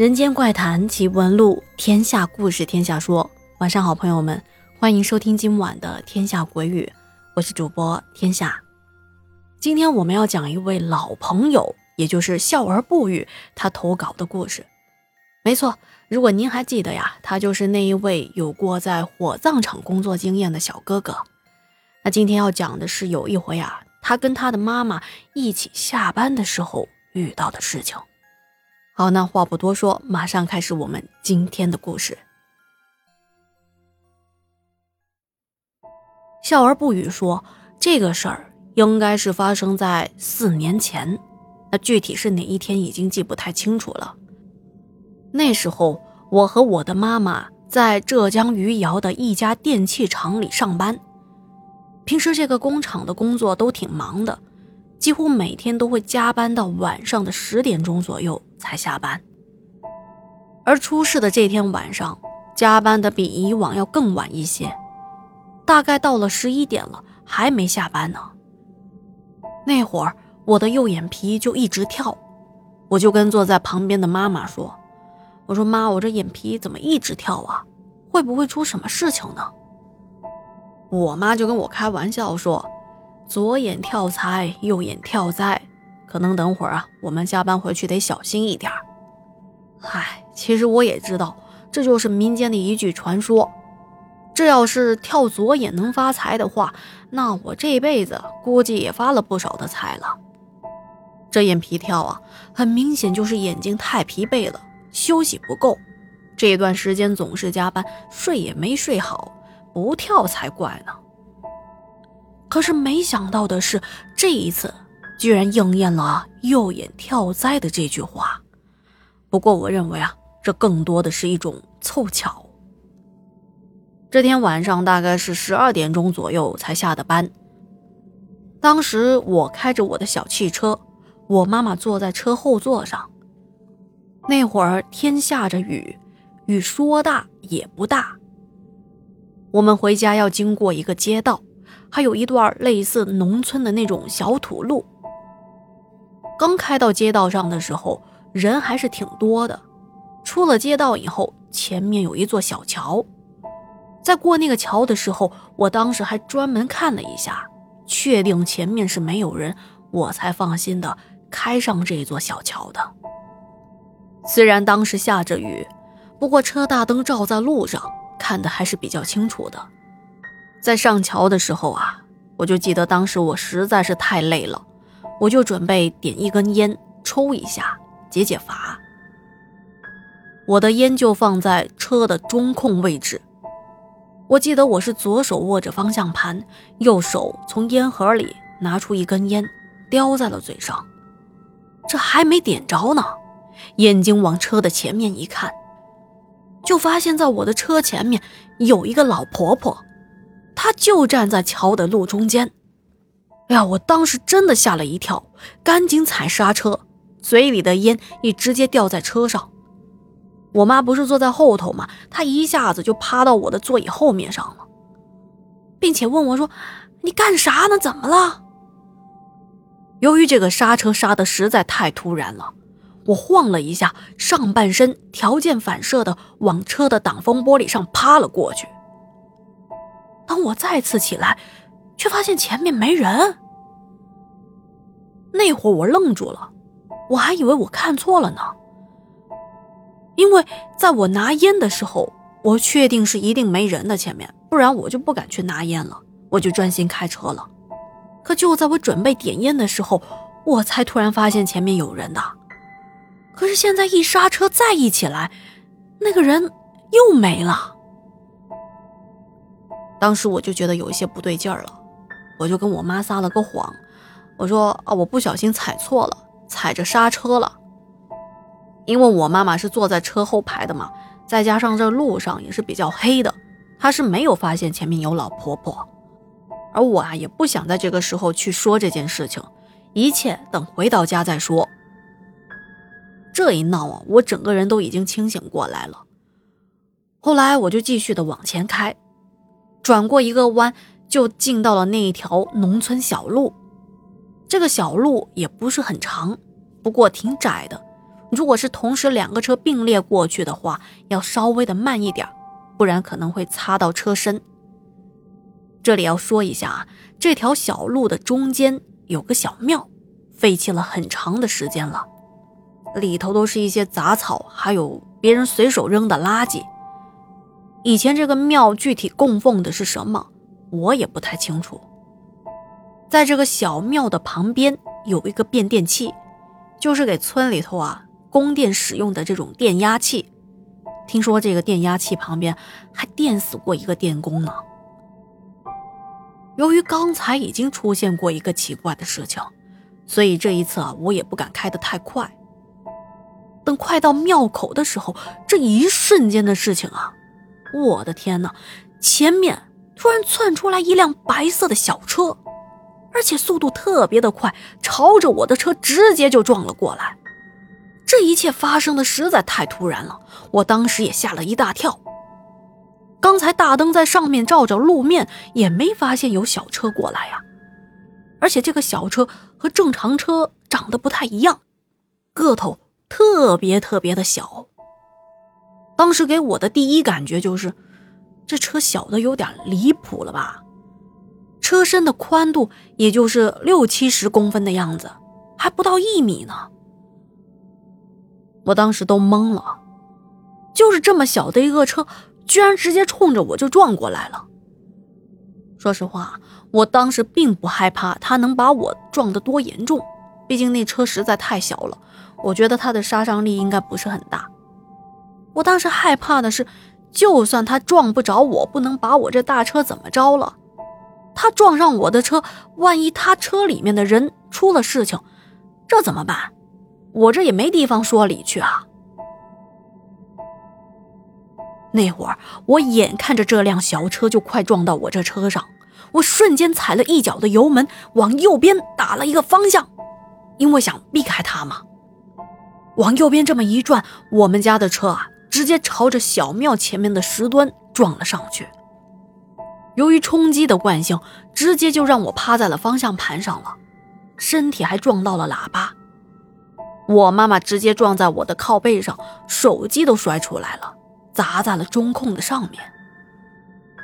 人间怪谈奇闻录，天下故事天下说。晚上好，朋友们，欢迎收听今晚的《天下鬼语》，我是主播天下。今天我们要讲一位老朋友，也就是笑而不语他投稿的故事。没错，如果您还记得呀，他就是那一位有过在火葬场工作经验的小哥哥。那今天要讲的是有一回啊，他跟他的妈妈一起下班的时候遇到的事情。好，那话不多说，马上开始我们今天的故事。笑而不语说，这个事儿应该是发生在四年前，那具体是哪一天已经记不太清楚了。那时候，我和我的妈妈在浙江余姚的一家电器厂里上班，平时这个工厂的工作都挺忙的。几乎每天都会加班到晚上的十点钟左右才下班，而出事的这天晚上，加班的比以往要更晚一些，大概到了十一点了还没下班呢。那会儿我的右眼皮就一直跳，我就跟坐在旁边的妈妈说：“我说妈，我这眼皮怎么一直跳啊？会不会出什么事情呢？”我妈就跟我开玩笑说。左眼跳财，右眼跳灾，可能等会儿啊，我们加班回去得小心一点。唉，其实我也知道，这就是民间的一句传说。这要是跳左眼能发财的话，那我这辈子估计也发了不少的财了。这眼皮跳啊，很明显就是眼睛太疲惫了，休息不够。这段时间总是加班，睡也没睡好，不跳才怪呢。可是没想到的是，这一次居然应验了“右眼跳灾”的这句话。不过，我认为啊，这更多的是一种凑巧。这天晚上大概是十二点钟左右才下的班。当时我开着我的小汽车，我妈妈坐在车后座上。那会儿天下着雨，雨说大也不大。我们回家要经过一个街道。还有一段类似农村的那种小土路。刚开到街道上的时候，人还是挺多的。出了街道以后，前面有一座小桥。在过那个桥的时候，我当时还专门看了一下，确定前面是没有人，我才放心的开上这座小桥的。虽然当时下着雨，不过车大灯照在路上，看的还是比较清楚的。在上桥的时候啊，我就记得当时我实在是太累了，我就准备点一根烟抽一下解解乏。我的烟就放在车的中控位置，我记得我是左手握着方向盘，右手从烟盒里拿出一根烟，叼在了嘴上。这还没点着呢，眼睛往车的前面一看，就发现在我的车前面有一个老婆婆。他就站在桥的路中间，哎呀，我当时真的吓了一跳，赶紧踩刹车，嘴里的烟也直接掉在车上。我妈不是坐在后头吗？她一下子就趴到我的座椅后面上了，并且问我说：“你干啥呢？怎么了？”由于这个刹车刹的实在太突然了，我晃了一下，上半身条件反射的往车的挡风玻璃上趴了过去。当我再次起来，却发现前面没人。那会儿我愣住了，我还以为我看错了呢。因为在我拿烟的时候，我确定是一定没人的前面，不然我就不敢去拿烟了，我就专心开车了。可就在我准备点烟的时候，我才突然发现前面有人的。可是现在一刹车再一起来，那个人又没了。当时我就觉得有一些不对劲儿了，我就跟我妈撒了个谎，我说啊，我不小心踩错了，踩着刹车了。因为我妈妈是坐在车后排的嘛，再加上这路上也是比较黑的，她是没有发现前面有老婆婆。而我啊，也不想在这个时候去说这件事情，一切等回到家再说。这一闹啊，我整个人都已经清醒过来了。后来我就继续的往前开。转过一个弯，就进到了那一条农村小路。这个小路也不是很长，不过挺窄的，如果是同时两个车并列过去的话，要稍微的慢一点，不然可能会擦到车身。这里要说一下啊，这条小路的中间有个小庙，废弃了很长的时间了，里头都是一些杂草，还有别人随手扔的垃圾。以前这个庙具体供奉的是什么，我也不太清楚。在这个小庙的旁边有一个变电器，就是给村里头啊供电使用的这种电压器。听说这个电压器旁边还电死过一个电工呢。由于刚才已经出现过一个奇怪的事情，所以这一次啊我也不敢开得太快。等快到庙口的时候，这一瞬间的事情啊！我的天哪！前面突然窜出来一辆白色的小车，而且速度特别的快，朝着我的车直接就撞了过来。这一切发生的实在太突然了，我当时也吓了一大跳。刚才大灯在上面照着路面，也没发现有小车过来呀。而且这个小车和正常车长得不太一样，个头特别特别的小。当时给我的第一感觉就是，这车小的有点离谱了吧？车身的宽度也就是六七十公分的样子，还不到一米呢。我当时都懵了，就是这么小的一个车，居然直接冲着我就撞过来了。说实话，我当时并不害怕它能把我撞得多严重，毕竟那车实在太小了，我觉得它的杀伤力应该不是很大。我当时害怕的是，就算他撞不着我，不能把我这大车怎么着了？他撞上我的车，万一他车里面的人出了事情，这怎么办？我这也没地方说理去啊！那会儿我眼看着这辆小车就快撞到我这车上，我瞬间踩了一脚的油门，往右边打了一个方向，因为想避开他嘛。往右边这么一转，我们家的车啊！直接朝着小庙前面的石墩撞了上去。由于冲击的惯性，直接就让我趴在了方向盘上了，身体还撞到了喇叭。我妈妈直接撞在我的靠背上，手机都摔出来了，砸在了中控的上面。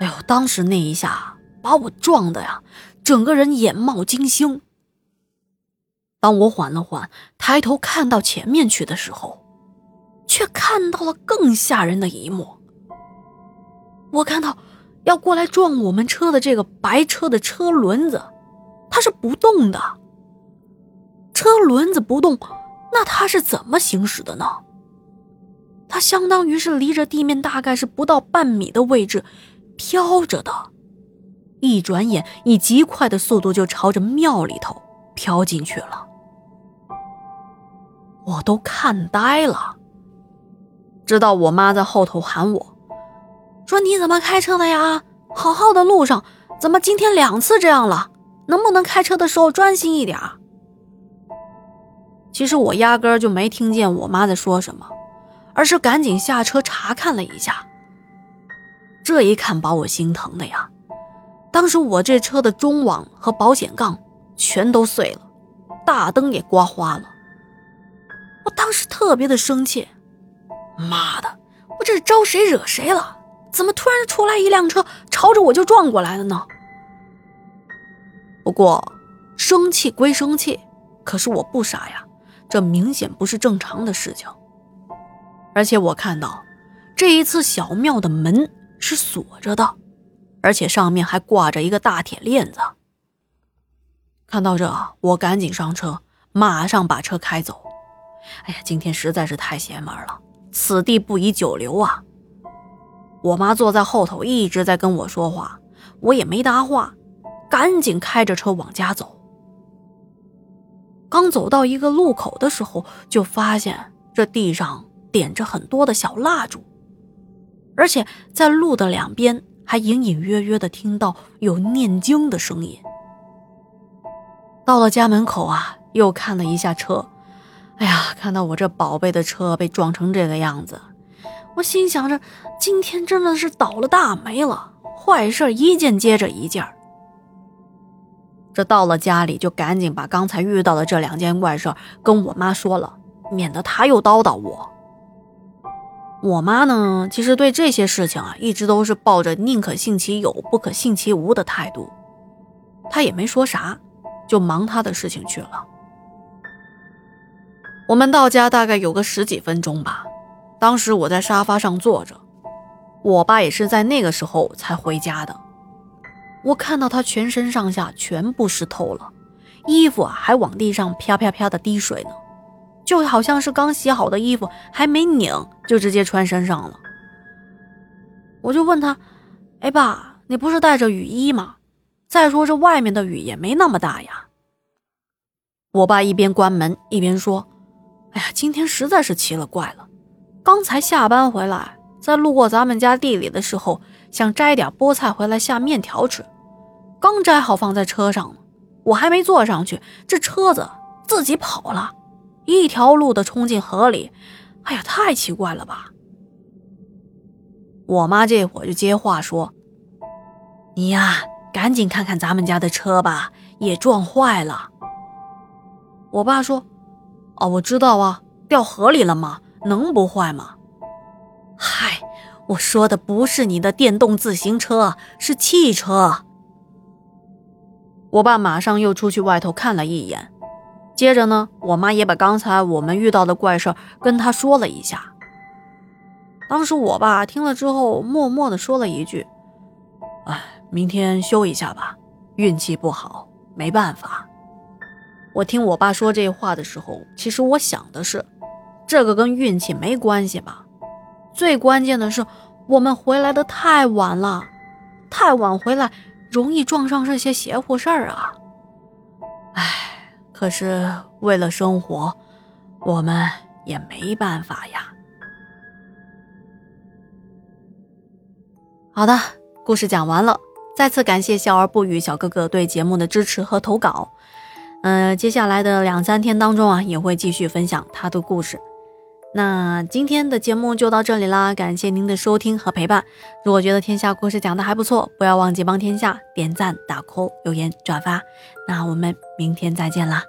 哎呦，当时那一下把我撞的呀，整个人眼冒金星。当我缓了缓，抬头看到前面去的时候。却看到了更吓人的一幕。我看到要过来撞我们车的这个白车的车轮子，它是不动的。车轮子不动，那它是怎么行驶的呢？它相当于是离着地面大概是不到半米的位置飘着的，一转眼以极快的速度就朝着庙里头飘进去了。我都看呆了。直到我妈在后头喊我，说：“你怎么开车的呀？好好的路上，怎么今天两次这样了？能不能开车的时候专心一点？”其实我压根儿就没听见我妈在说什么，而是赶紧下车查看了一下。这一看把我心疼的呀！当时我这车的中网和保险杠全都碎了，大灯也刮花了。我当时特别的生气。妈的！我这是招谁惹谁了？怎么突然出来一辆车，朝着我就撞过来了呢？不过，生气归生气，可是我不傻呀，这明显不是正常的事情。而且我看到，这一次小庙的门是锁着的，而且上面还挂着一个大铁链子。看到这，我赶紧上车，马上把车开走。哎呀，今天实在是太邪门了。此地不宜久留啊！我妈坐在后头一直在跟我说话，我也没搭话，赶紧开着车往家走。刚走到一个路口的时候，就发现这地上点着很多的小蜡烛，而且在路的两边还隐隐约约的听到有念经的声音。到了家门口啊，又看了一下车。哎呀，看到我这宝贝的车被撞成这个样子，我心想着今天真的是倒了大霉了，坏事一件接着一件。这到了家里就赶紧把刚才遇到的这两件怪事跟我妈说了，免得她又叨叨我。我妈呢，其实对这些事情啊，一直都是抱着宁可信其有，不可信其无的态度。她也没说啥，就忙她的事情去了。我们到家大概有个十几分钟吧，当时我在沙发上坐着，我爸也是在那个时候才回家的。我看到他全身上下全部湿透了，衣服还往地上啪啪啪的滴水呢。就好像是刚洗好的衣服，还没拧就直接穿身上了。我就问他：“哎，爸，你不是带着雨衣吗？再说这外面的雨也没那么大呀。”我爸一边关门一边说：“哎呀，今天实在是奇了怪了。刚才下班回来，在路过咱们家地里的时候，想摘点菠菜回来下面条吃，刚摘好放在车上呢，我还没坐上去，这车子自己跑了。”一条路的冲进河里，哎呀，太奇怪了吧！我妈这会儿就接话说：“你呀，赶紧看看咱们家的车吧，也撞坏了。”我爸说：“哦，我知道啊，掉河里了吗？能不坏吗？”嗨，我说的不是你的电动自行车，是汽车。我爸马上又出去外头看了一眼。接着呢，我妈也把刚才我们遇到的怪事跟他说了一下。当时我爸听了之后，默默的说了一句：“哎，明天休一下吧，运气不好，没办法。”我听我爸说这话的时候，其实我想的是，这个跟运气没关系吧？最关键的是，我们回来的太晚了，太晚回来容易撞上这些邪乎事儿啊！哎。可是为了生活，我们也没办法呀。好的，故事讲完了，再次感谢笑而不语小哥哥对节目的支持和投稿。呃，接下来的两三天当中啊，也会继续分享他的故事。那今天的节目就到这里啦，感谢您的收听和陪伴。如果觉得天下故事讲的还不错，不要忘记帮天下点赞、打 call、留言、转发。那我们明天再见啦。